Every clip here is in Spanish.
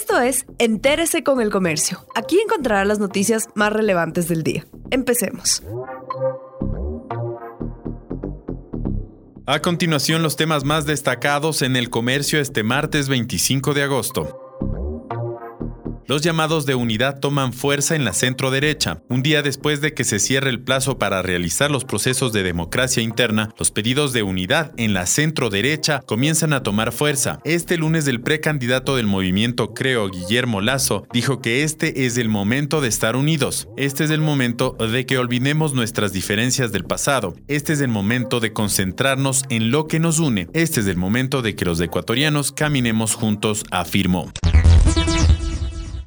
Esto es Entérese con el Comercio. Aquí encontrará las noticias más relevantes del día. Empecemos. A continuación, los temas más destacados en el comercio este martes 25 de agosto. Los llamados de unidad toman fuerza en la centro derecha. Un día después de que se cierre el plazo para realizar los procesos de democracia interna, los pedidos de unidad en la centro derecha comienzan a tomar fuerza. Este lunes el precandidato del movimiento Creo, Guillermo Lazo, dijo que este es el momento de estar unidos. Este es el momento de que olvidemos nuestras diferencias del pasado. Este es el momento de concentrarnos en lo que nos une. Este es el momento de que los ecuatorianos caminemos juntos, afirmó.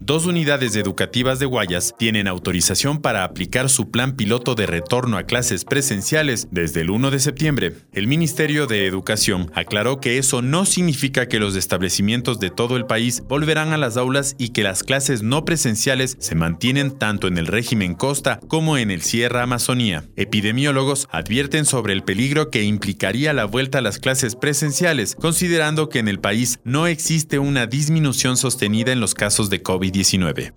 Dos unidades educativas de Guayas tienen autorización para aplicar su plan piloto de retorno a clases presenciales desde el 1 de septiembre. El Ministerio de Educación aclaró que eso no significa que los establecimientos de todo el país volverán a las aulas y que las clases no presenciales se mantienen tanto en el régimen Costa como en el Sierra Amazonía. Epidemiólogos advierten sobre el peligro que implicaría la vuelta a las clases presenciales, considerando que en el país no existe una disminución sostenida en los casos de COVID. 19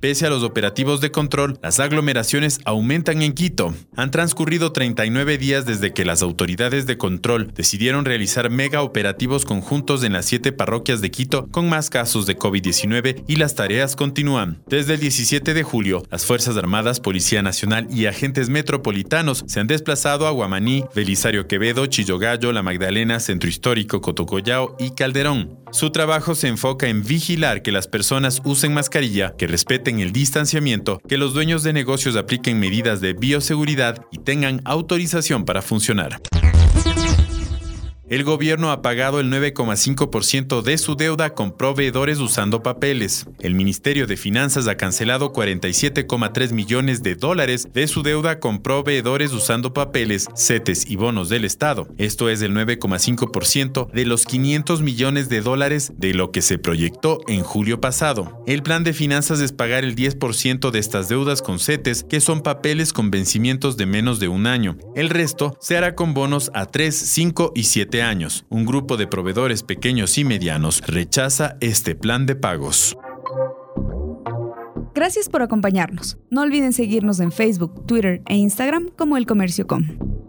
Pese a los operativos de control, las aglomeraciones aumentan en Quito. Han transcurrido 39 días desde que las autoridades de control decidieron realizar mega operativos conjuntos en las siete parroquias de Quito con más casos de COVID-19 y las tareas continúan. Desde el 17 de julio, las Fuerzas Armadas, Policía Nacional y agentes metropolitanos se han desplazado a Guamaní, Belisario Quevedo, Chillogallo, La Magdalena, Centro Histórico, Cotocollao y Calderón. Su trabajo se enfoca en vigilar que las personas usen mascarilla, que respeten el distanciamiento, que los dueños de negocios apliquen medidas de bioseguridad y tengan autorización para funcionar el gobierno ha pagado el 9,5% de su deuda con proveedores usando papeles. El Ministerio de Finanzas ha cancelado 47,3 millones de dólares de su deuda con proveedores usando papeles, CETES y bonos del Estado. Esto es el 9,5% de los 500 millones de dólares de lo que se proyectó en julio pasado. El plan de finanzas es pagar el 10% de estas deudas con CETES, que son papeles con vencimientos de menos de un año. El resto se hará con bonos a 3, 5 y 7 años, un grupo de proveedores pequeños y medianos rechaza este plan de pagos. Gracias por acompañarnos. No olviden seguirnos en Facebook, Twitter e Instagram como El Comercio Com.